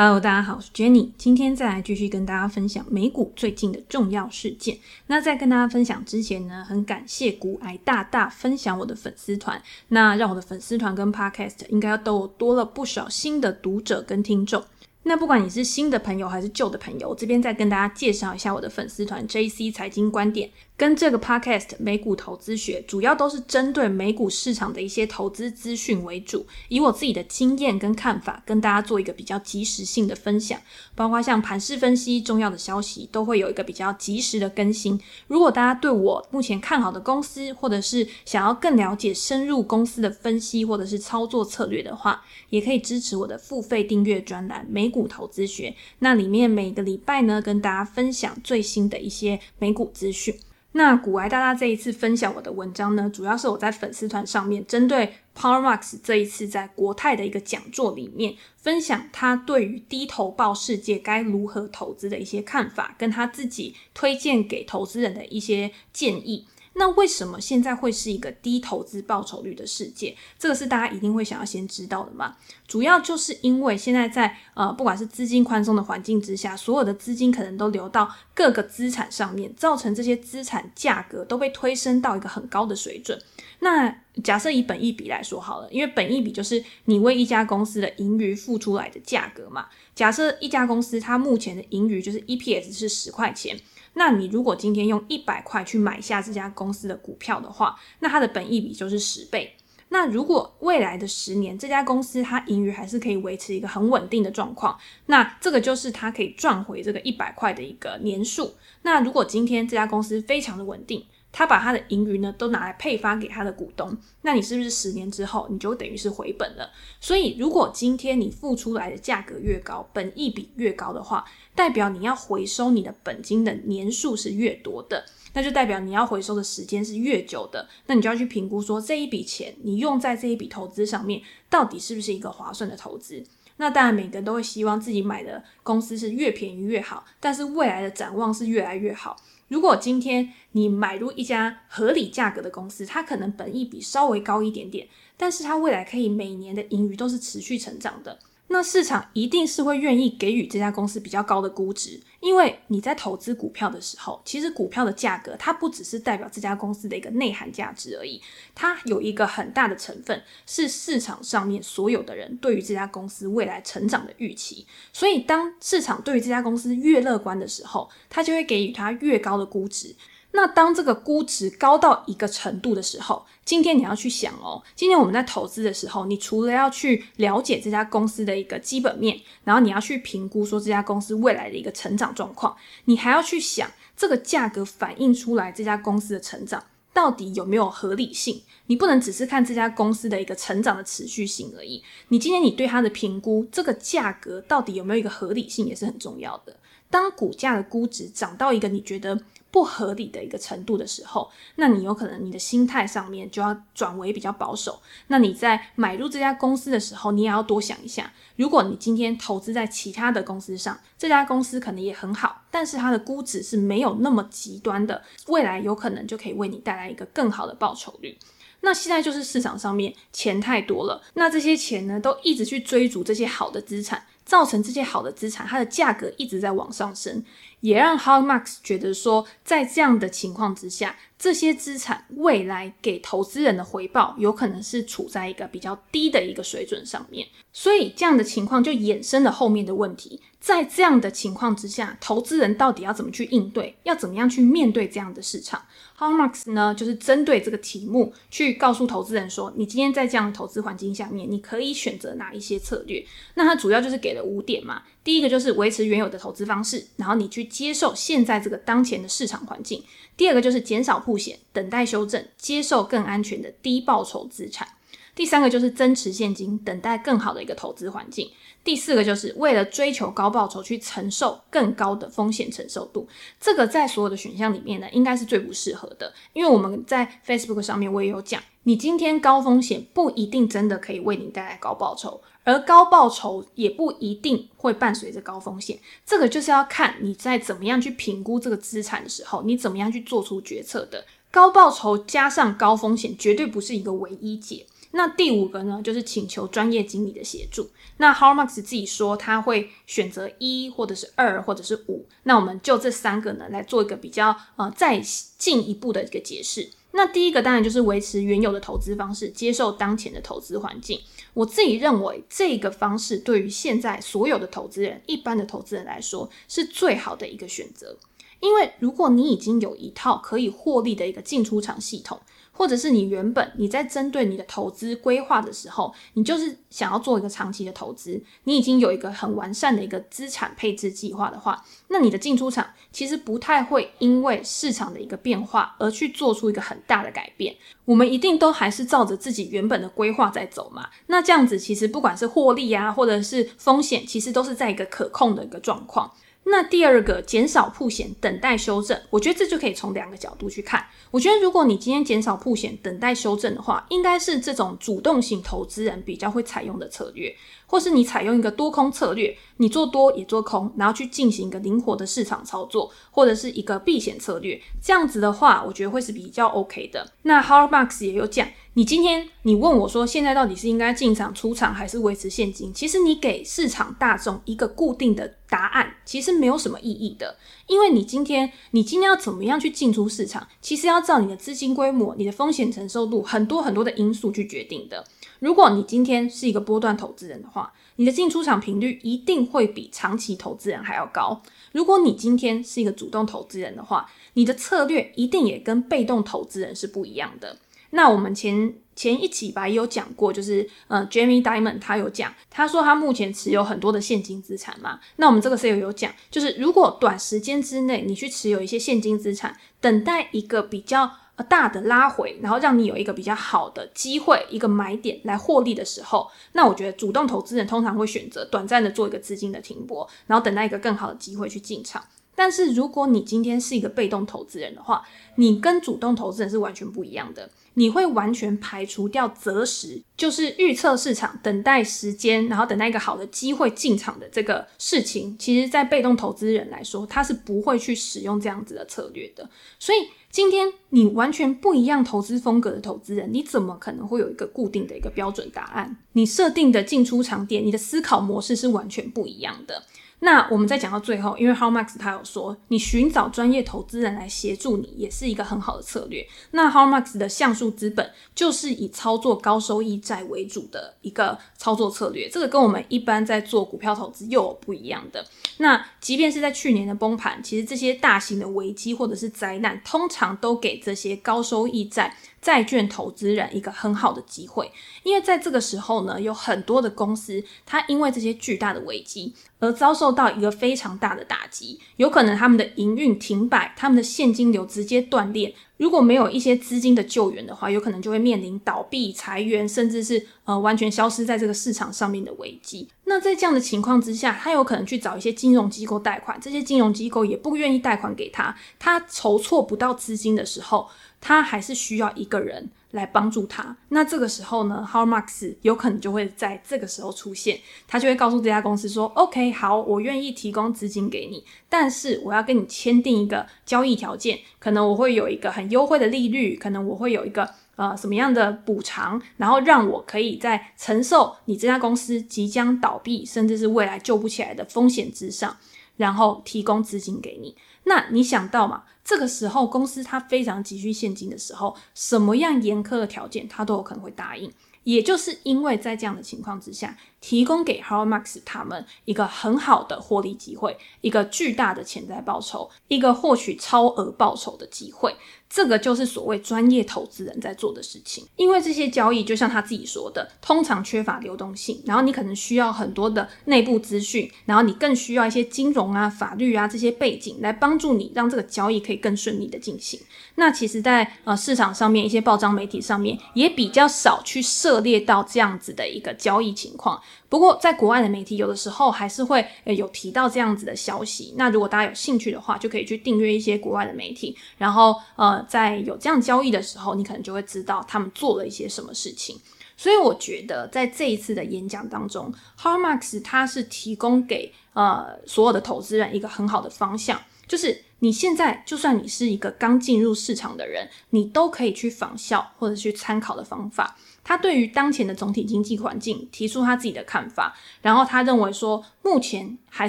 Hello，大家好，我是 Jenny，今天再来继续跟大家分享美股最近的重要事件。那在跟大家分享之前呢，很感谢股癌大大分享我的粉丝团，那让我的粉丝团跟 Podcast 应该都多了不少新的读者跟听众。那不管你是新的朋友还是旧的朋友，我这边再跟大家介绍一下我的粉丝团 JC 财经观点。跟这个 podcast 美股投资学，主要都是针对美股市场的一些投资资讯为主，以我自己的经验跟看法，跟大家做一个比较及时性的分享，包括像盘势分析、重要的消息，都会有一个比较及时的更新。如果大家对我目前看好的公司，或者是想要更了解深入公司的分析，或者是操作策略的话，也可以支持我的付费订阅专栏美股投资学。那里面每个礼拜呢，跟大家分享最新的一些美股资讯。那古埃大大这一次分享我的文章呢，主要是我在粉丝团上面针对 Powermax 这一次在国泰的一个讲座里面分享他对于低投报世界该如何投资的一些看法，跟他自己推荐给投资人的一些建议。那为什么现在会是一个低投资报酬率的世界？这个是大家一定会想要先知道的嘛。主要就是因为现在在呃，不管是资金宽松的环境之下，所有的资金可能都流到各个资产上面，造成这些资产价格都被推升到一个很高的水准。那假设以本益比来说好了，因为本益比就是你为一家公司的盈余付出来的价格嘛。假设一家公司它目前的盈余就是 EPS 是十块钱。那你如果今天用一百块去买下这家公司的股票的话，那它的本益比就是十倍。那如果未来的十年这家公司它盈余还是可以维持一个很稳定的状况，那这个就是它可以赚回这个一百块的一个年数。那如果今天这家公司非常的稳定，他把他的盈余呢都拿来配发给他的股东，那你是不是十年之后你就等于是回本了？所以如果今天你付出来的价格越高，本益比越高的话，代表你要回收你的本金的年数是越多的，那就代表你要回收的时间是越久的。那你就要去评估说，这一笔钱你用在这一笔投资上面，到底是不是一个划算的投资？那当然每个人都会希望自己买的公司是越便宜越好，但是未来的展望是越来越好。如果今天你买入一家合理价格的公司，它可能本益比稍微高一点点，但是它未来可以每年的盈余都是持续成长的。那市场一定是会愿意给予这家公司比较高的估值，因为你在投资股票的时候，其实股票的价格它不只是代表这家公司的一个内涵价值而已，它有一个很大的成分是市场上面所有的人对于这家公司未来成长的预期。所以当市场对于这家公司越乐观的时候，它就会给予它越高的估值。那当这个估值高到一个程度的时候，今天你要去想哦，今天我们在投资的时候，你除了要去了解这家公司的一个基本面，然后你要去评估说这家公司未来的一个成长状况，你还要去想这个价格反映出来这家公司的成长到底有没有合理性。你不能只是看这家公司的一个成长的持续性而已，你今天你对它的评估，这个价格到底有没有一个合理性也是很重要的。当股价的估值涨到一个你觉得不合理的一个程度的时候，那你有可能你的心态上面就要转为比较保守。那你在买入这家公司的时候，你也要多想一下，如果你今天投资在其他的公司上，这家公司可能也很好，但是它的估值是没有那么极端的，未来有可能就可以为你带来一个更好的报酬率。那现在就是市场上面钱太多了，那这些钱呢，都一直去追逐这些好的资产。造成这些好的资产，它的价格一直在往上升，也让 Hardmax 觉得说，在这样的情况之下，这些资产未来给投资人的回报有可能是处在一个比较低的一个水准上面，所以这样的情况就衍生了后面的问题。在这样的情况之下，投资人到底要怎么去应对？要怎么样去面对这样的市场？Howard Marks 呢，就是针对这个题目去告诉投资人说，你今天在这样的投资环境下面，你可以选择哪一些策略？那他主要就是给了五点嘛。第一个就是维持原有的投资方式，然后你去接受现在这个当前的市场环境。第二个就是减少曝险，等待修正，接受更安全的低报酬资产。第三个就是增持现金，等待更好的一个投资环境。第四个就是为了追求高报酬，去承受更高的风险承受度。这个在所有的选项里面呢，应该是最不适合的。因为我们在 Facebook 上面我也有讲，你今天高风险不一定真的可以为你带来高报酬，而高报酬也不一定会伴随着高风险。这个就是要看你在怎么样去评估这个资产的时候，你怎么样去做出决策的。高报酬加上高风险绝对不是一个唯一解。那第五个呢，就是请求专业经理的协助。那 Howard Marks 自己说他会选择一或者是二或者是五。那我们就这三个呢来做一个比较呃再进一步的一个解释。那第一个当然就是维持原有的投资方式，接受当前的投资环境。我自己认为这个方式对于现在所有的投资人、一般的投资人来说是最好的一个选择。因为如果你已经有一套可以获利的一个进出场系统，或者是你原本你在针对你的投资规划的时候，你就是想要做一个长期的投资，你已经有一个很完善的一个资产配置计划的话，那你的进出场其实不太会因为市场的一个变化而去做出一个很大的改变。我们一定都还是照着自己原本的规划在走嘛。那这样子其实不管是获利啊，或者是风险，其实都是在一个可控的一个状况。那第二个减少曝险，等待修正，我觉得这就可以从两个角度去看。我觉得如果你今天减少曝险，等待修正的话，应该是这种主动型投资人比较会采用的策略，或是你采用一个多空策略，你做多也做空，然后去进行一个灵活的市场操作，或者是一个避险策略，这样子的话，我觉得会是比较 OK 的。那 h a r b a r k s 也有讲。你今天你问我说，现在到底是应该进场出场还是维持现金？其实你给市场大众一个固定的答案，其实没有什么意义的。因为你今天你今天要怎么样去进出市场，其实要照你的资金规模、你的风险承受度，很多很多的因素去决定的。如果你今天是一个波段投资人的话，你的进出场频率一定会比长期投资人还要高。如果你今天是一个主动投资人的话，你的策略一定也跟被动投资人是不一样的。那我们前前一期吧也有讲过，就是呃，Jamie Diamond 他有讲，他说他目前持有很多的现金资产嘛。那我们这个 CEO 有讲，就是如果短时间之内你去持有一些现金资产，等待一个比较大的拉回，然后让你有一个比较好的机会，一个买点来获利的时候，那我觉得主动投资人通常会选择短暂的做一个资金的停泊，然后等待一个更好的机会去进场。但是如果你今天是一个被动投资人的话，你跟主动投资人是完全不一样的。你会完全排除掉择时，就是预测市场、等待时间，然后等待一个好的机会进场的这个事情。其实，在被动投资人来说，他是不会去使用这样子的策略的。所以，今天你完全不一样投资风格的投资人，你怎么可能会有一个固定的一个标准答案？你设定的进出场点，你的思考模式是完全不一样的。那我们再讲到最后，因为 How Max 他有说，你寻找专业投资人来协助你，也是一个很好的策略。那 How Max 的橡树资本就是以操作高收益债为主的一个操作策略，这个跟我们一般在做股票投资又有不一样的。那即便是在去年的崩盘，其实这些大型的危机或者是灾难，通常都给这些高收益债。债券投资人一个很好的机会，因为在这个时候呢，有很多的公司，它因为这些巨大的危机而遭受到一个非常大的打击，有可能他们的营运停摆，他们的现金流直接断裂。如果没有一些资金的救援的话，有可能就会面临倒闭、裁员，甚至是呃完全消失在这个市场上面的危机。那在这样的情况之下，他有可能去找一些金融机构贷款，这些金融机构也不愿意贷款给他，他筹措不到资金的时候。他还是需要一个人来帮助他。那这个时候呢，How Marks 有可能就会在这个时候出现，他就会告诉这家公司说：“OK，好，我愿意提供资金给你，但是我要跟你签订一个交易条件，可能我会有一个很优惠的利率，可能我会有一个呃什么样的补偿，然后让我可以在承受你这家公司即将倒闭，甚至是未来救不起来的风险之上，然后提供资金给你。那你想到嘛？”这个时候，公司它非常急需现金的时候，什么样严苛的条件，它都有可能会答应。也就是因为在这样的情况之下，提供给 Harlemax 他们一个很好的获利机会，一个巨大的潜在报酬，一个获取超额报酬的机会。这个就是所谓专业投资人在做的事情。因为这些交易，就像他自己说的，通常缺乏流动性，然后你可能需要很多的内部资讯，然后你更需要一些金融啊、法律啊这些背景来帮助你，让这个交易可以更顺利的进行。那其实在，在呃市场上面，一些报章媒体上面也比较少去涉猎到这样子的一个交易情况。不过，在国外的媒体有的时候还是会呃有提到这样子的消息。那如果大家有兴趣的话，就可以去订阅一些国外的媒体。然后呃，在有这样交易的时候，你可能就会知道他们做了一些什么事情。所以我觉得在这一次的演讲当中，Har Marx 他是提供给呃所有的投资人一个很好的方向。就是你现在就算你是一个刚进入市场的人，你都可以去仿效或者去参考的方法。他对于当前的总体经济环境提出他自己的看法，然后他认为说目前还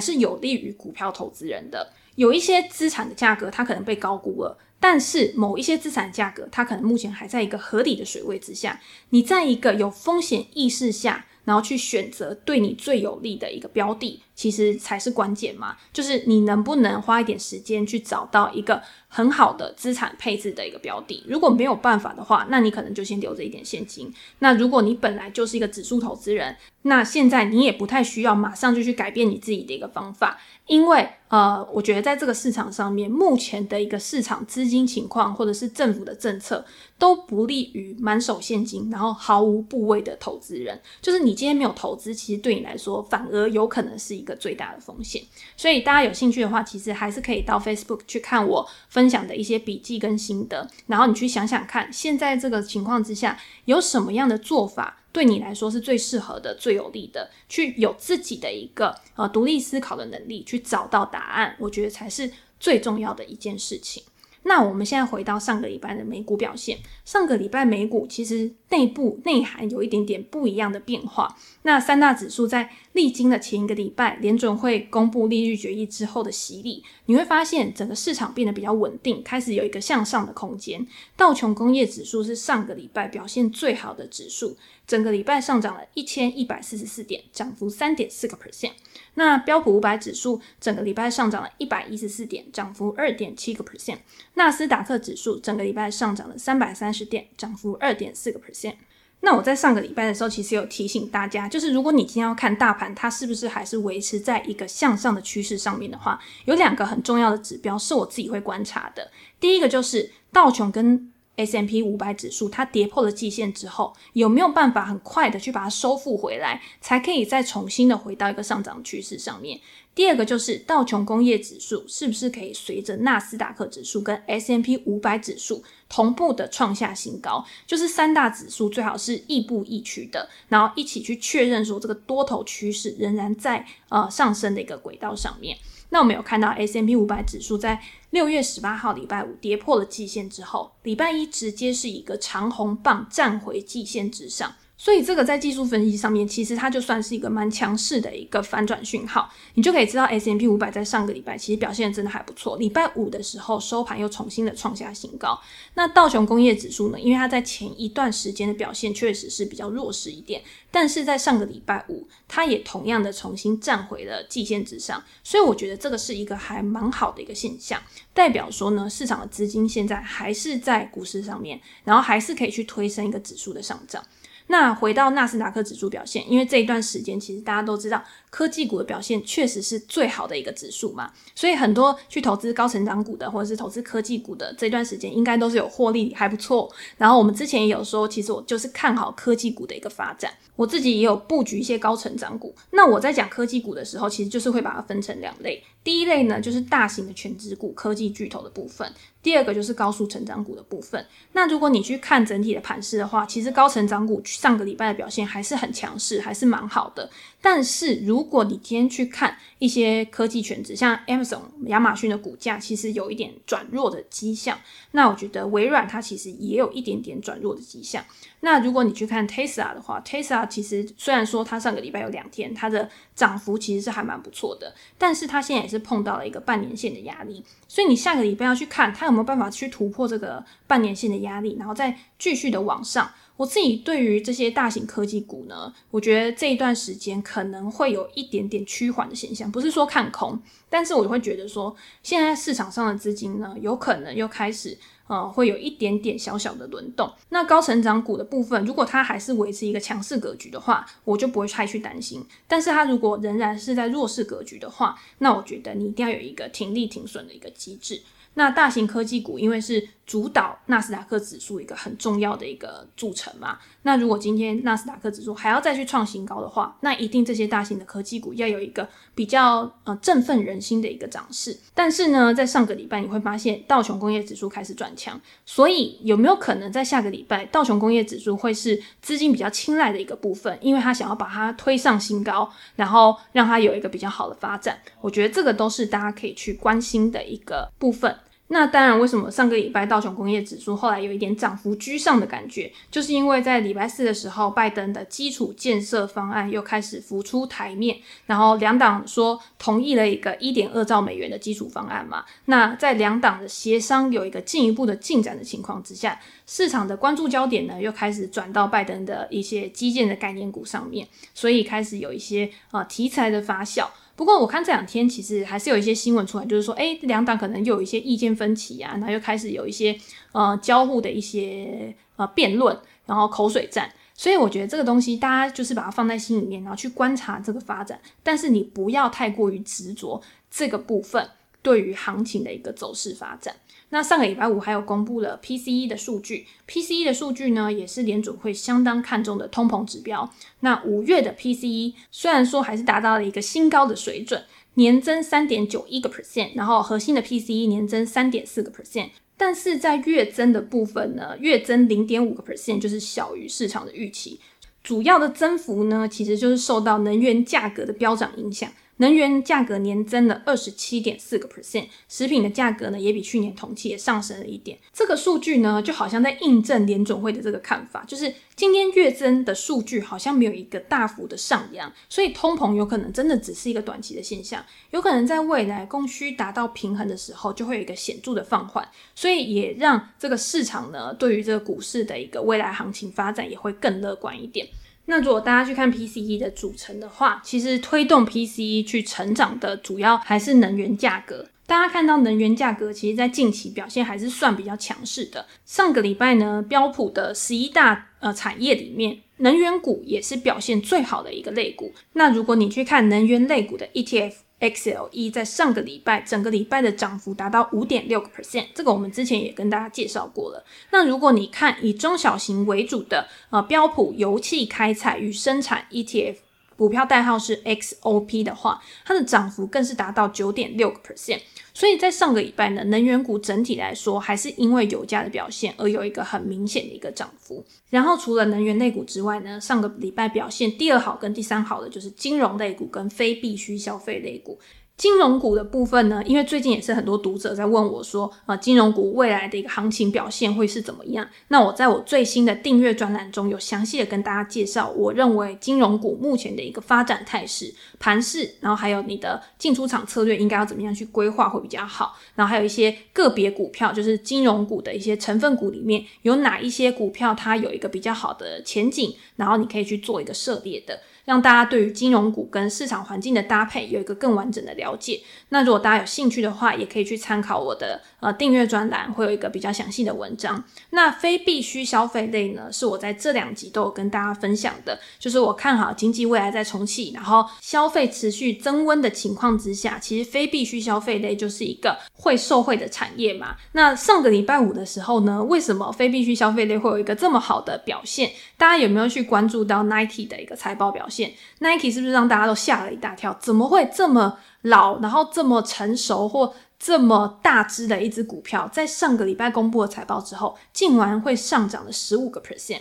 是有利于股票投资人的。有一些资产的价格它可能被高估了，但是某一些资产价格它可能目前还在一个合理的水位之下。你在一个有风险意识下，然后去选择对你最有利的一个标的，其实才是关键嘛。就是你能不能花一点时间去找到一个很好的资产配置的一个标的。如果没有办法的话，那你可能就先留着一点现金。那如果你本来就是一个指数投资人，那现在你也不太需要马上就去改变你自己的一个方法，因为呃，我觉得在这个市场上面，目前的一个市场资金情况或者是政府的政策都不利于满手现金然后毫无部位的投资人。就是你今天没有投资，其实对你来说反而有可能是一个最大的风险。所以大家有兴趣的话，其实还是可以到 Facebook 去看我分享的一些笔记跟心得，然后你去想想看，现在这个情况之下有什么样的做法。对你来说是最适合的、最有利的，去有自己的一个呃独立思考的能力，去找到答案，我觉得才是最重要的一件事情。那我们现在回到上个礼拜的美股表现，上个礼拜美股其实内部内涵有一点点不一样的变化。那三大指数在历经了前一个礼拜联准会公布利率决议之后的洗礼，你会发现整个市场变得比较稳定，开始有一个向上的空间。道琼工业指数是上个礼拜表现最好的指数，整个礼拜上涨了一千一百四十四点，涨幅三点四个 percent。那标普五百指数整个礼拜上涨了一百一十四点，涨幅二点七个 percent。纳斯达克指数整个礼拜上涨了三百三十点，涨幅二点四个 percent。那我在上个礼拜的时候，其实有提醒大家，就是如果你今天要看大盘，它是不是还是维持在一个向上的趋势上面的话，有两个很重要的指标是我自己会观察的。第一个就是道琼跟 S M P 五百指数，它跌破了季线之后，有没有办法很快的去把它收复回来，才可以再重新的回到一个上涨趋势上面？第二个就是道琼工业指数是不是可以随着纳斯达克指数跟 S M P 五百指数同步的创下新高？就是三大指数最好是亦步亦趋的，然后一起去确认说这个多头趋势仍然在呃上升的一个轨道上面。那我们有看到 S M P 五百指数在六月十八号礼拜五跌破了季线之后，礼拜一直接是一个长红棒站回季线之上。所以这个在技术分析上面，其实它就算是一个蛮强势的一个反转讯号，你就可以知道 S&P 五百在上个礼拜其实表现真的还不错。礼拜五的时候收盘又重新的创下新高。那道琼工业指数呢？因为它在前一段时间的表现确实是比较弱势一点，但是在上个礼拜五，它也同样的重新站回了季线之上。所以我觉得这个是一个还蛮好的一个现象，代表说呢，市场的资金现在还是在股市上面，然后还是可以去推升一个指数的上涨。那回到纳斯达克指数表现，因为这一段时间其实大家都知道，科技股的表现确实是最好的一个指数嘛，所以很多去投资高成长股的或者是投资科技股的这段时间，应该都是有获利还不错。然后我们之前也有说，其实我就是看好科技股的一个发展，我自己也有布局一些高成长股。那我在讲科技股的时候，其实就是会把它分成两类。第一类呢，就是大型的全职股、科技巨头的部分；第二个就是高速成长股的部分。那如果你去看整体的盘势的话，其实高成长股上个礼拜的表现还是很强势，还是蛮好的。但是如如果你今天去看一些科技全值，像 Amazon、亚马逊的股价，其实有一点转弱的迹象。那我觉得微软它其实也有一点点转弱的迹象。那如果你去看 Tesla 的话，Tesla 其实虽然说它上个礼拜有两天它的涨幅其实是还蛮不错的，但是它现在也是碰到了一个半年线的压力。所以你下个礼拜要去看它有没有办法去突破这个半年线的压力，然后再继续的往上。我自己对于这些大型科技股呢，我觉得这一段时间可能会有一点点趋缓的现象，不是说看空，但是我就会觉得说，现在市场上的资金呢，有可能又开始呃，会有一点点小小的轮动。那高成长股的部分，如果它还是维持一个强势格局的话，我就不会太去担心。但是它如果仍然是在弱势格局的话，那我觉得你一定要有一个停利停损的一个机制。那大型科技股因为是主导纳斯达克指数一个很重要的一个组成嘛。那如果今天纳斯达克指数还要再去创新高的话，那一定这些大型的科技股要有一个比较呃振奋人心的一个涨势。但是呢，在上个礼拜你会发现道琼工业指数开始转强，所以有没有可能在下个礼拜道琼工业指数会是资金比较青睐的一个部分？因为他想要把它推上新高，然后让它有一个比较好的发展。我觉得这个都是大家可以去关心的一个部分。那当然，为什么上个礼拜道琼工业指数后来有一点涨幅居上的感觉，就是因为在礼拜四的时候，拜登的基础建设方案又开始浮出台面，然后两党说同意了一个一点二兆美元的基础方案嘛。那在两党的协商有一个进一步的进展的情况之下，市场的关注焦点呢又开始转到拜登的一些基建的概念股上面，所以开始有一些呃题材的发酵。不过我看这两天其实还是有一些新闻出来，就是说，哎，两党可能又有一些意见分歧啊，然后又开始有一些呃交互的一些呃辩论，然后口水战。所以我觉得这个东西大家就是把它放在心里面，然后去观察这个发展，但是你不要太过于执着这个部分对于行情的一个走势发展。那上个礼拜五还有公布了 PCE 的数据，PCE 的数据呢也是联准会相当看重的通膨指标。那五月的 PCE 虽然说还是达到了一个新高的水准，年增三点九一个 percent，然后核心的 PCE 年增三点四个 percent，但是在月增的部分呢，月增零点五个 percent，就是小于市场的预期。主要的增幅呢，其实就是受到能源价格的飙涨影响。能源价格年增了二十七点四个 percent，食品的价格呢也比去年同期也上升了一点。这个数据呢就好像在印证联准会的这个看法，就是今天月增的数据好像没有一个大幅的上扬，所以通膨有可能真的只是一个短期的现象，有可能在未来供需达到平衡的时候就会有一个显著的放缓，所以也让这个市场呢对于这个股市的一个未来行情发展也会更乐观一点。那如果大家去看 PCE 的组成的话，其实推动 PCE 去成长的主要还是能源价格。大家看到能源价格，其实在近期表现还是算比较强势的。上个礼拜呢，标普的十一大呃产业里面，能源股也是表现最好的一个类股。那如果你去看能源类股的 ETF。XLE 在上个礼拜整个礼拜的涨幅达到五点六个 percent，这个我们之前也跟大家介绍过了。那如果你看以中小型为主的呃标普油气开采与生产 ETF。股票代号是 XOP 的话，它的涨幅更是达到九点六个 percent。所以在上个礼拜呢，能源股整体来说还是因为油价的表现而有一个很明显的一个涨幅。然后除了能源类股之外呢，上个礼拜表现第二好跟第三好的就是金融类股跟非必需消费类股。金融股的部分呢，因为最近也是很多读者在问我说，啊，金融股未来的一个行情表现会是怎么样？那我在我最新的订阅专栏中有详细的跟大家介绍，我认为金融股目前的一个发展态势、盘势，然后还有你的进出场策略应该要怎么样去规划会比较好。然后还有一些个别股票，就是金融股的一些成分股里面有哪一些股票它有一个比较好的前景，然后你可以去做一个涉猎的。让大家对于金融股跟市场环境的搭配有一个更完整的了解。那如果大家有兴趣的话，也可以去参考我的呃订阅专栏，会有一个比较详细的文章。那非必需消费类呢，是我在这两集都有跟大家分享的，就是我看好经济未来在重启，然后消费持续增温的情况之下，其实非必需消费类就是一个会受惠的产业嘛。那上个礼拜五的时候呢，为什么非必需消费类会有一个这么好的表现？大家有没有去关注到 Nike 的一个财报表现？Nike 是不是让大家都吓了一大跳？怎么会这么老，然后这么成熟或这么大只的一只股票，在上个礼拜公布了财报之后，竟然会上涨了十五个 percent？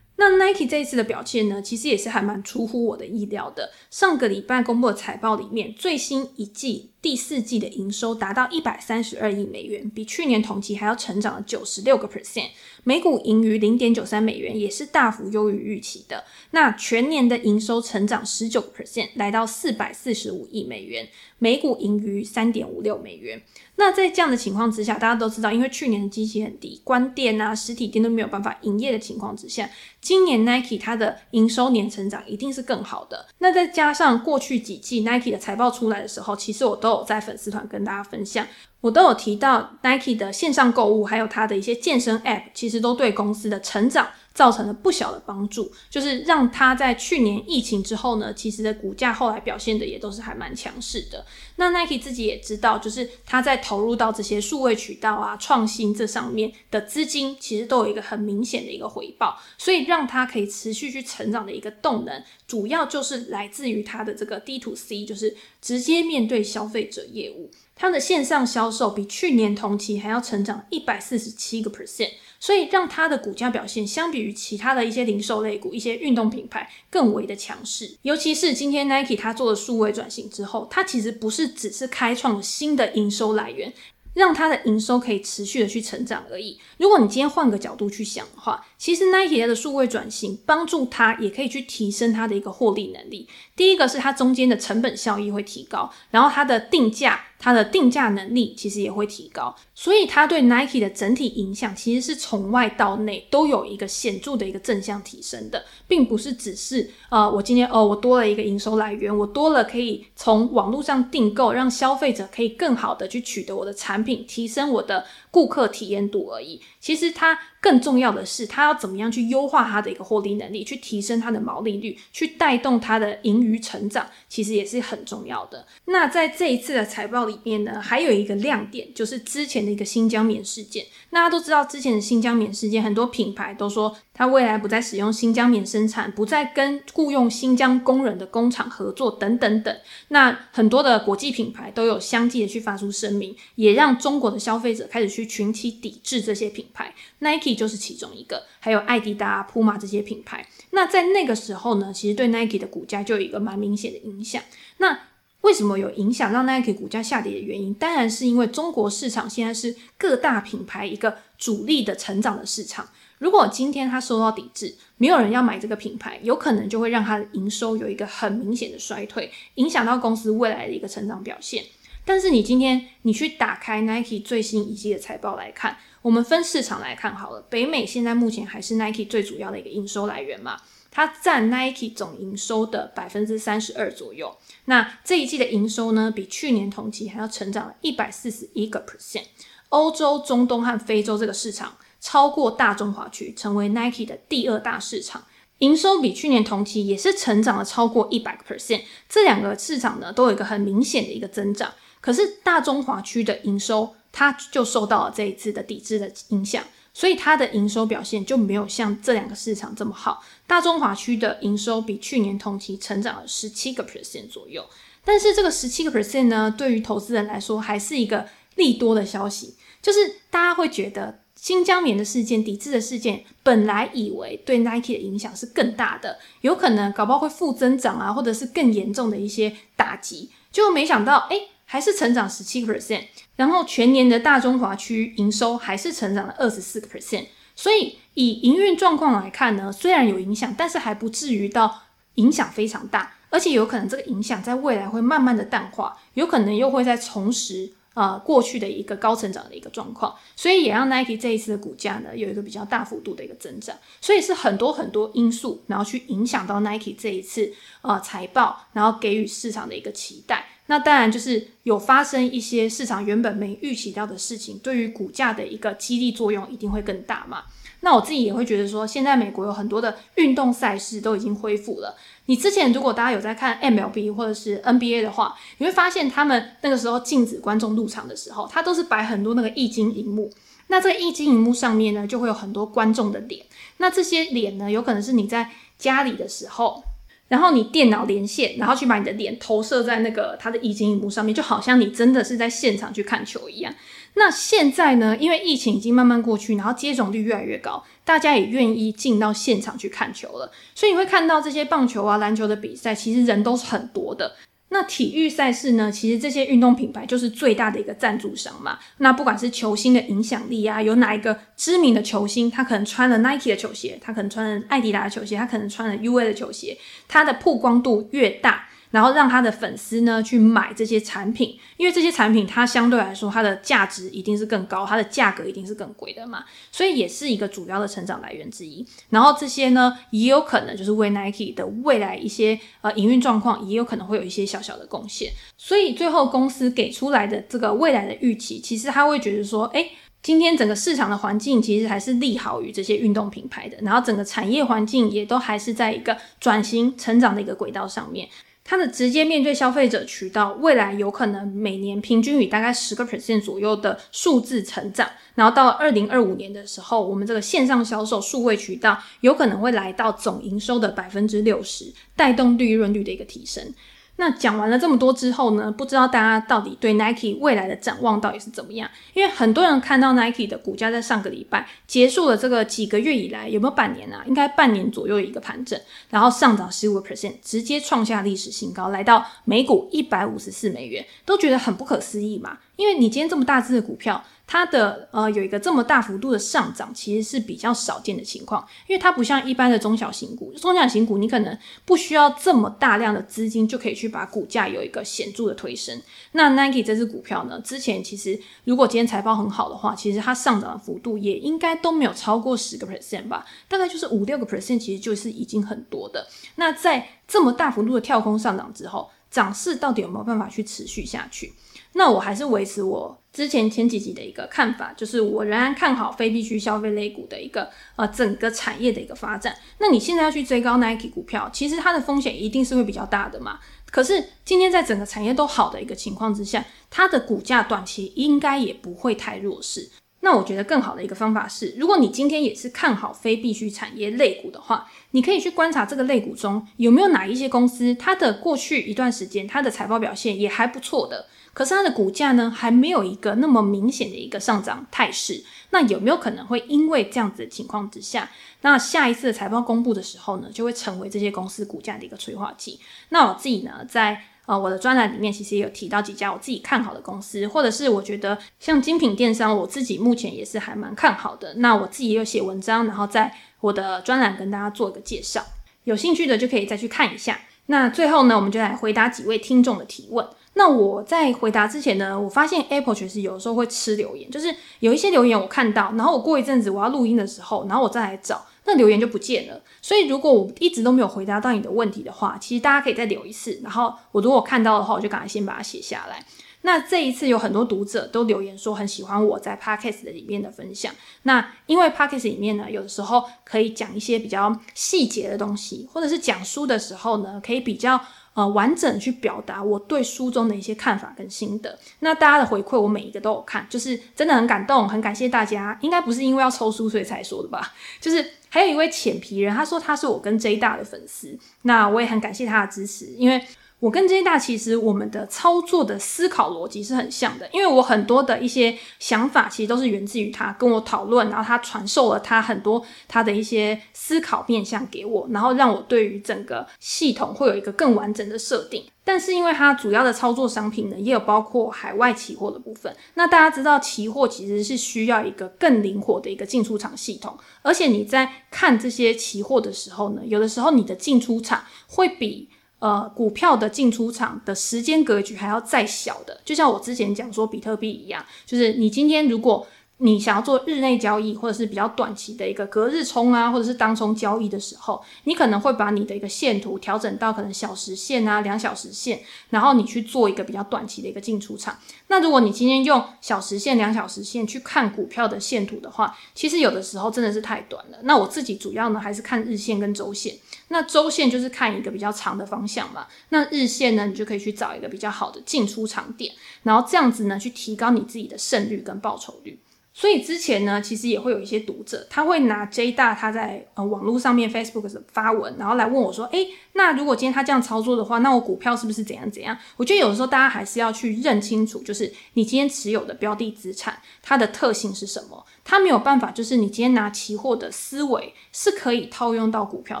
那 Nike 这一次的表现呢，其实也是还蛮出乎我的意料的。上个礼拜公布的财报里面，最新一季第四季的营收达到一百三十二亿美元，比去年同期还要成长了九十六个 percent。每股盈余零点九三美元，也是大幅优于预期的。那全年的营收成长十九个 percent，来到四百四十五亿美元，每股盈余三点五六美元。那在这样的情况之下，大家都知道，因为去年的基期很低，关店啊，实体店都没有办法营业的情况之下，今年 Nike 它的营收年成长一定是更好的。那再加上过去几季 Nike 的财报出来的时候，其实我都有在粉丝团跟大家分享，我都有提到 Nike 的线上购物，还有它的一些健身 App，其实都对公司的成长造成了不小的帮助，就是让它在去年疫情之后呢，其实的股价后来表现的也都是还蛮强势的。那 Nike 自己也知道，就是他在投入到这些数位渠道啊、创新这上面的资金，其实都有一个很明显的一个回报，所以让它可以持续去成长的一个动能，主要就是来自于它的这个 D to C，就是直接面对消费者业务。它的线上销售比去年同期还要成长一百四十七个 percent，所以让它的股价表现相比于其他的一些零售类股、一些运动品牌更为的强势。尤其是今天 Nike 它做了数位转型之后，它其实不是只是开创了新的营收来源。让它的营收可以持续的去成长而已。如果你今天换个角度去想的话，其实 Nike 它的数位转型帮助它，也可以去提升它的一个获利能力。第一个是它中间的成本效益会提高，然后它的定价。它的定价能力其实也会提高，所以它对 Nike 的整体影响其实是从外到内都有一个显著的一个正向提升的，并不是只是呃，我今天哦，我多了一个营收来源，我多了可以从网络上订购，让消费者可以更好的去取得我的产品，提升我的顾客体验度而已。其实它更重要的是，它要怎么样去优化它的一个获利能力，去提升它的毛利率，去带动它的盈余成长，其实也是很重要的。那在这一次的财报里面呢，还有一个亮点，就是之前的一个新疆棉事件。大家都知道，之前的新疆棉事件，很多品牌都说它未来不再使用新疆棉生产，不再跟雇佣新疆工人的工厂合作，等等等。那很多的国际品牌都有相继的去发出声明，也让中国的消费者开始去群起抵制这些品牌。Nike 就是其中一个，还有艾迪达、普马这些品牌。那在那个时候呢，其实对 Nike 的股价就有一个蛮明显的影响。那为什么有影响让 Nike 股价下跌的原因？当然是因为中国市场现在是各大品牌一个主力的成长的市场。如果今天它受到抵制，没有人要买这个品牌，有可能就会让它的营收有一个很明显的衰退，影响到公司未来的一个成长表现。但是你今天你去打开 Nike 最新一季的财报来看，我们分市场来看好了，北美现在目前还是 Nike 最主要的一个营收来源嘛。它占 Nike 总营收的百分之三十二左右。那这一季的营收呢，比去年同期还要成长了一百四十一个 percent。欧洲、中东和非洲这个市场超过大中华区，成为 Nike 的第二大市场，营收比去年同期也是成长了超过一百个 percent。这两个市场呢，都有一个很明显的一个增长。可是大中华区的营收，它就受到了这一次的抵制的影响。所以它的营收表现就没有像这两个市场这么好。大中华区的营收比去年同期成长了十七个 percent 左右，但是这个十七个 percent 呢，对于投资人来说还是一个利多的消息，就是大家会觉得新疆棉的事件、抵制的事件，本来以为对 Nike 的影响是更大的，有可能搞不好会负增长啊，或者是更严重的一些打击，就没想到诶还是成长十七个 percent，然后全年的大中华区营收还是成长了二十四个 percent，所以以营运状况来看呢，虽然有影响，但是还不至于到影响非常大，而且有可能这个影响在未来会慢慢的淡化，有可能又会再重拾呃过去的一个高成长的一个状况，所以也让 Nike 这一次的股价呢有一个比较大幅度的一个增长，所以是很多很多因素，然后去影响到 Nike 这一次呃财报，然后给予市场的一个期待。那当然就是有发生一些市场原本没预期到的事情，对于股价的一个激励作用一定会更大嘛。那我自己也会觉得说，现在美国有很多的运动赛事都已经恢复了。你之前如果大家有在看 MLB 或者是 NBA 的话，你会发现他们那个时候禁止观众入场的时候，他都是摆很多那个液晶荧幕。那这个液晶荧幕上面呢，就会有很多观众的脸。那这些脸呢，有可能是你在家里的时候。然后你电脑连线，然后去把你的脸投射在那个他的液晶荧幕上面，就好像你真的是在现场去看球一样。那现在呢，因为疫情已经慢慢过去，然后接种率越来越高，大家也愿意进到现场去看球了。所以你会看到这些棒球啊、篮球的比赛，其实人都是很多的。那体育赛事呢，其实这些运动品牌就是最大的一个赞助商嘛。那不管是球星的影响力啊，有哪一个知名的球星，他可能穿了 Nike 的球鞋，他可能穿了艾迪达的球鞋，他可能穿了 UA 的球鞋，他的曝光度越大。然后让他的粉丝呢去买这些产品，因为这些产品它相对来说它的价值一定是更高，它的价格一定是更贵的嘛，所以也是一个主要的成长来源之一。然后这些呢也有可能就是为 Nike 的未来一些呃营运状况也有可能会有一些小小的贡献。所以最后公司给出来的这个未来的预期，其实他会觉得说，诶今天整个市场的环境其实还是利好于这些运动品牌的，然后整个产业环境也都还是在一个转型成长的一个轨道上面。它的直接面对消费者渠道，未来有可能每年平均以大概十个 percent 左右的数字成长，然后到二零二五年的时候，我们这个线上销售数位渠道有可能会来到总营收的百分之六十，带动利润率的一个提升。那讲完了这么多之后呢，不知道大家到底对 Nike 未来的展望到底是怎么样？因为很多人看到 Nike 的股价在上个礼拜结束了这个几个月以来，有没有半年啊？应该半年左右一个盘整，然后上涨十五个 percent，直接创下历史新高，来到每股一百五十四美元，都觉得很不可思议嘛。因为你今天这么大只的股票。它的呃有一个这么大幅度的上涨，其实是比较少见的情况，因为它不像一般的中小型股，中小型股你可能不需要这么大量的资金就可以去把股价有一个显著的推升。那 Nike 这支股票呢，之前其实如果今天财报很好的话，其实它上涨的幅度也应该都没有超过十个 percent 吧，大概就是五六个 percent，其实就是已经很多的。那在这么大幅度的跳空上涨之后，涨势到底有没有办法去持续下去？那我还是维持我之前前几集的一个看法，就是我仍然看好非必需消费类股的一个呃整个产业的一个发展。那你现在要去追高 Nike 股票，其实它的风险一定是会比较大的嘛。可是今天在整个产业都好的一个情况之下，它的股价短期应该也不会太弱势。那我觉得更好的一个方法是，如果你今天也是看好非必需产业类股的话，你可以去观察这个类股中有没有哪一些公司，它的过去一段时间它的财报表现也还不错的。可是它的股价呢，还没有一个那么明显的一个上涨态势。那有没有可能会因为这样子的情况之下，那下一次的财报公布的时候呢，就会成为这些公司股价的一个催化剂？那我自己呢，在呃我的专栏里面其实也有提到几家我自己看好的公司，或者是我觉得像精品电商，我自己目前也是还蛮看好的。那我自己也有写文章，然后在我的专栏跟大家做一个介绍，有兴趣的就可以再去看一下。那最后呢，我们就来回答几位听众的提问。那我在回答之前呢，我发现 Apple 确实有时候会吃留言，就是有一些留言我看到，然后我过一阵子我要录音的时候，然后我再来找，那留言就不见了。所以如果我一直都没有回答到你的问题的话，其实大家可以再留一次，然后我如果看到的话，我就赶快先把它写下来。那这一次有很多读者都留言说很喜欢我在 Podcast 的里面的分享。那因为 Podcast 里面呢，有的时候可以讲一些比较细节的东西，或者是讲书的时候呢，可以比较。呃，完整去表达我对书中的一些看法跟心得。那大家的回馈，我每一个都有看，就是真的很感动，很感谢大家。应该不是因为要抽书所以才说的吧？就是还有一位浅皮人，他说他是我跟 J 大的粉丝，那我也很感谢他的支持，因为。我跟 J 大其实我们的操作的思考逻辑是很像的，因为我很多的一些想法其实都是源自于他跟我讨论，然后他传授了他很多他的一些思考面向给我，然后让我对于整个系统会有一个更完整的设定。但是因为它主要的操作商品呢，也有包括海外期货的部分。那大家知道，期货其实是需要一个更灵活的一个进出场系统，而且你在看这些期货的时候呢，有的时候你的进出场会比。呃，股票的进出场的时间格局还要再小的，就像我之前讲说比特币一样，就是你今天如果。你想要做日内交易，或者是比较短期的一个隔日冲啊，或者是当冲交易的时候，你可能会把你的一个线图调整到可能小时线啊、两小时线，然后你去做一个比较短期的一个进出场。那如果你今天用小时线、两小时线去看股票的线图的话，其实有的时候真的是太短了。那我自己主要呢还是看日线跟周线。那周线就是看一个比较长的方向嘛。那日线呢，你就可以去找一个比较好的进出场点，然后这样子呢去提高你自己的胜率跟报酬率。所以之前呢，其实也会有一些读者，他会拿 J 大他在呃网络上面 Facebook 发文，然后来问我说，诶，那如果今天他这样操作的话，那我股票是不是怎样怎样？我觉得有的时候大家还是要去认清楚，就是你今天持有的标的资产，它的特性是什么。它没有办法，就是你今天拿期货的思维是可以套用到股票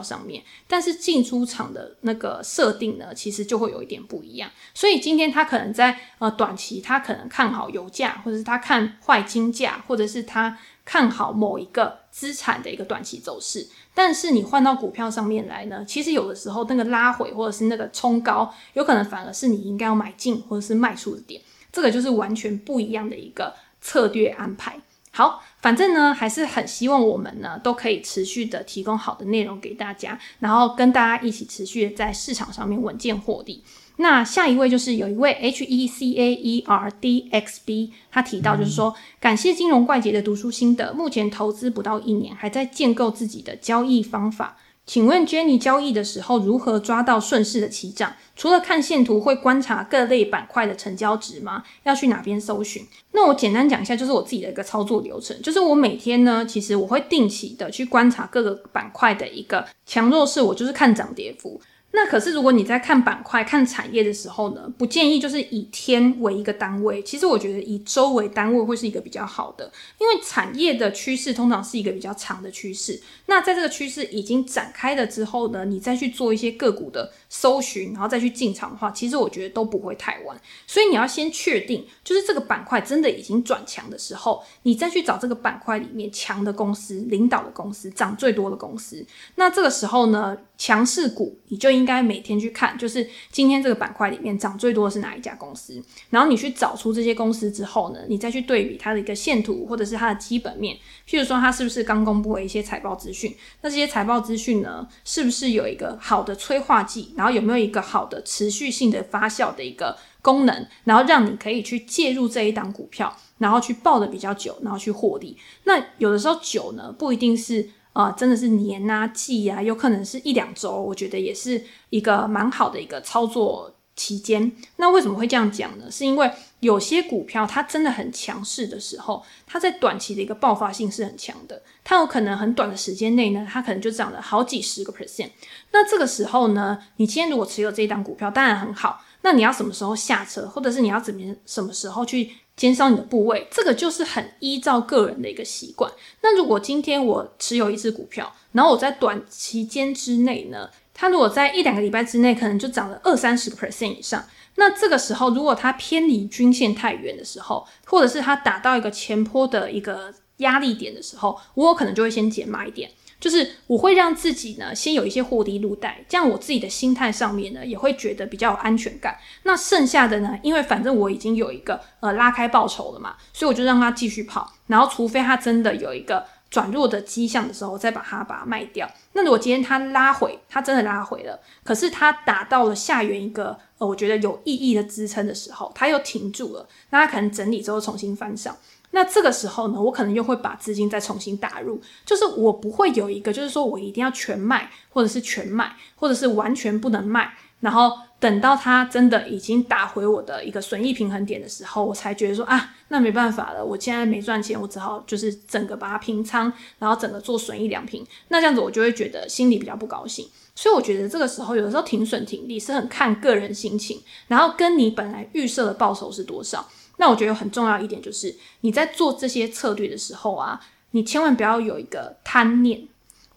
上面，但是进出场的那个设定呢，其实就会有一点不一样。所以今天他可能在呃短期，他可能看好油价，或者是他看坏金价，或者是他看好某一个资产的一个短期走势。但是你换到股票上面来呢，其实有的时候那个拉回或者是那个冲高，有可能反而是你应该要买进或者是卖出的点。这个就是完全不一样的一个策略安排。好，反正呢，还是很希望我们呢都可以持续的提供好的内容给大家，然后跟大家一起持续在市场上面稳健获利。那下一位就是有一位 H E C A E R D X B，他提到就是说，感谢金融怪杰的读书心得，目前投资不到一年，还在建构自己的交易方法。请问 Jenny 交易的时候如何抓到顺势的起涨？除了看线图，会观察各类板块的成交值吗？要去哪边搜寻？那我简单讲一下，就是我自己的一个操作流程，就是我每天呢，其实我会定期的去观察各个板块的一个强弱势，我就是看涨跌幅。那可是，如果你在看板块、看产业的时候呢，不建议就是以天为一个单位。其实我觉得以周为单位会是一个比较好的，因为产业的趋势通常是一个比较长的趋势。那在这个趋势已经展开了之后呢，你再去做一些个股的搜寻，然后再去进场的话，其实我觉得都不会太晚。所以你要先确定，就是这个板块真的已经转强的时候，你再去找这个板块里面强的公司、领导的公司、涨最多的公司。那这个时候呢，强势股你就应应该每天去看，就是今天这个板块里面涨最多的是哪一家公司，然后你去找出这些公司之后呢，你再去对比它的一个线图或者是它的基本面，譬如说它是不是刚公布了一些财报资讯，那这些财报资讯呢，是不是有一个好的催化剂，然后有没有一个好的持续性的发酵的一个功能，然后让你可以去介入这一档股票，然后去抱的比较久，然后去获利。那有的时候久呢，不一定是。啊、真的是年啊、季啊，有可能是一两周，我觉得也是一个蛮好的一个操作期间。那为什么会这样讲呢？是因为有些股票它真的很强势的时候，它在短期的一个爆发性是很强的，它有可能很短的时间内呢，它可能就涨了好几十个 percent。那这个时候呢，你今天如果持有这一档股票，当然很好。那你要什么时候下车，或者是你要怎么什么时候去？减少你的部位，这个就是很依照个人的一个习惯。那如果今天我持有一只股票，然后我在短期间之内呢，它如果在一两个礼拜之内可能就涨了二三十个 percent 以上，那这个时候如果它偏离均线太远的时候，或者是它达到一个前坡的一个压力点的时候，我有可能就会先减码一点。就是我会让自己呢先有一些获利路袋，这样我自己的心态上面呢也会觉得比较有安全感。那剩下的呢，因为反正我已经有一个呃拉开报酬了嘛，所以我就让它继续跑。然后除非它真的有一个转弱的迹象的时候，再把它把它卖掉。那如果今天它拉回，它真的拉回了，可是它打到了下缘一个呃我觉得有意义的支撑的时候，它又停住了，那它可能整理之后重新翻上。那这个时候呢，我可能又会把资金再重新打入，就是我不会有一个，就是说我一定要全卖，或者是全卖，或者是完全不能卖，然后等到它真的已经打回我的一个损益平衡点的时候，我才觉得说啊，那没办法了，我现在没赚钱，我只好就是整个把它平仓，然后整个做损益两平，那这样子我就会觉得心里比较不高兴。所以我觉得这个时候有的时候停损停利是很看个人心情，然后跟你本来预设的报酬是多少。那我觉得很重要一点就是，你在做这些策略的时候啊，你千万不要有一个贪念。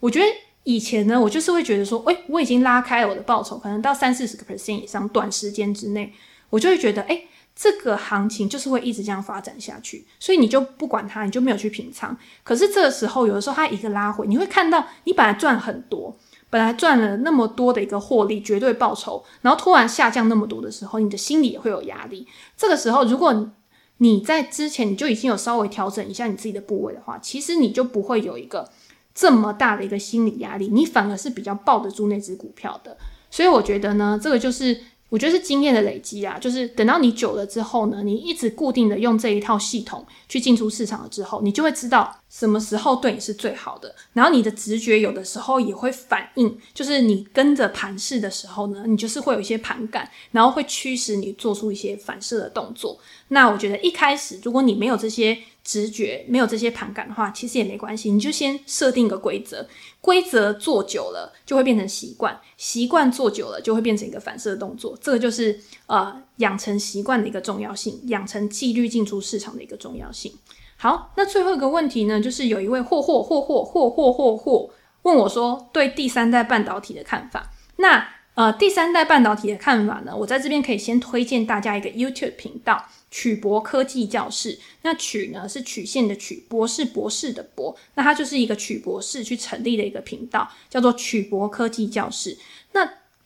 我觉得以前呢，我就是会觉得说，诶，我已经拉开了我的报酬，可能到三四十个 percent 以上，短时间之内，我就会觉得，诶，这个行情就是会一直这样发展下去，所以你就不管它，你就没有去平仓。可是这个时候，有的时候它一个拉回，你会看到你本来赚很多。本来赚了那么多的一个获利，绝对报酬，然后突然下降那么多的时候，你的心里也会有压力。这个时候，如果你在之前你就已经有稍微调整一下你自己的部位的话，其实你就不会有一个这么大的一个心理压力，你反而是比较抱得住那只股票的。所以我觉得呢，这个就是。我觉得是经验的累积啊，就是等到你久了之后呢，你一直固定的用这一套系统去进出市场了之后，你就会知道什么时候对你是最好的。然后你的直觉有的时候也会反应，就是你跟着盘势的时候呢，你就是会有一些盘感，然后会驱使你做出一些反射的动作。那我觉得一开始如果你没有这些直觉，没有这些盘感的话，其实也没关系，你就先设定一个规则。规则做久了就会变成习惯，习惯做久了就会变成一个反射动作。这个就是呃养成习惯的一个重要性，养成纪律进出市场的一个重要性。好，那最后一个问题呢，就是有一位霍霍霍霍霍霍霍霍问我说，对第三代半导体的看法。那呃第三代半导体的看法呢，我在这边可以先推荐大家一个 YouTube 频道。曲博科技教室，那曲呢是曲线的曲，博士博士的博，那它就是一个曲博士去成立的一个频道，叫做曲博科技教室。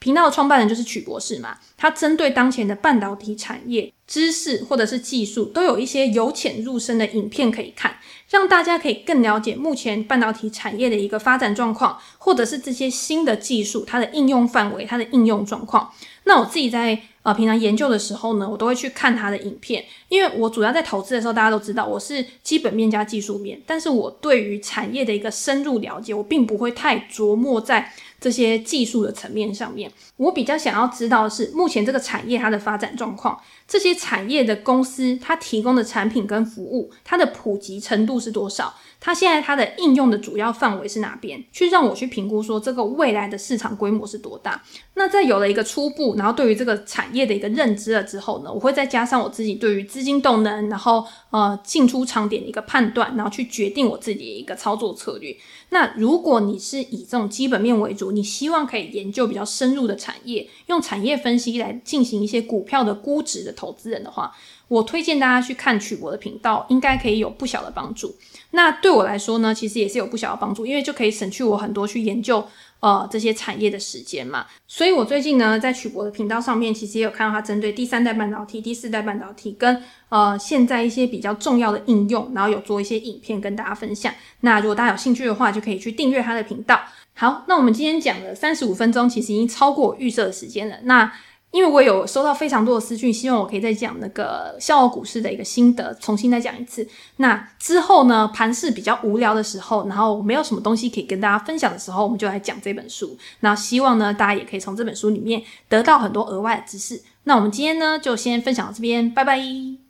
频道的创办人就是曲博士嘛，他针对当前的半导体产业知识或者是技术，都有一些由浅入深的影片可以看，让大家可以更了解目前半导体产业的一个发展状况，或者是这些新的技术它的应用范围、它的应用状况。那我自己在呃平常研究的时候呢，我都会去看他的影片，因为我主要在投资的时候，大家都知道我是基本面加技术面，但是我对于产业的一个深入了解，我并不会太琢磨在这些技术的层面上面。我比较想要知道的是目前这个产业它的发展状况，这些产业的公司它提供的产品跟服务，它的普及程度是多少？它现在它的应用的主要范围是哪边？去让我去评估说这个未来的市场规模是多大？那在有了一个初步，然后对于这个产业的一个认知了之后呢，我会再加上我自己对于资金动能，然后呃进出场点的一个判断，然后去决定我自己的一个操作策略。那如果你是以这种基本面为主，你希望可以研究比较深入的产业，用产业分析来进行一些股票的估值的投资人的话，我推荐大家去看曲博的频道，应该可以有不小的帮助。那对我来说呢，其实也是有不小的帮助，因为就可以省去我很多去研究呃这些产业的时间嘛。所以我最近呢，在曲博的频道上面，其实也有看到他针对第三代半导体、第四代半导体跟呃现在一些比较重要的应用，然后有做一些影片跟大家分享。那如果大家有兴趣的话，就可以去订阅他的频道。好，那我们今天讲了三十五分钟，其实已经超过我预设的时间了。那因为我有收到非常多的私讯，希望我可以再讲那个笑傲股市的一个心得，重新再讲一次。那之后呢，盘市比较无聊的时候，然后没有什么东西可以跟大家分享的时候，我们就来讲这本书。那希望呢，大家也可以从这本书里面得到很多额外的知识。那我们今天呢，就先分享到这边，拜拜。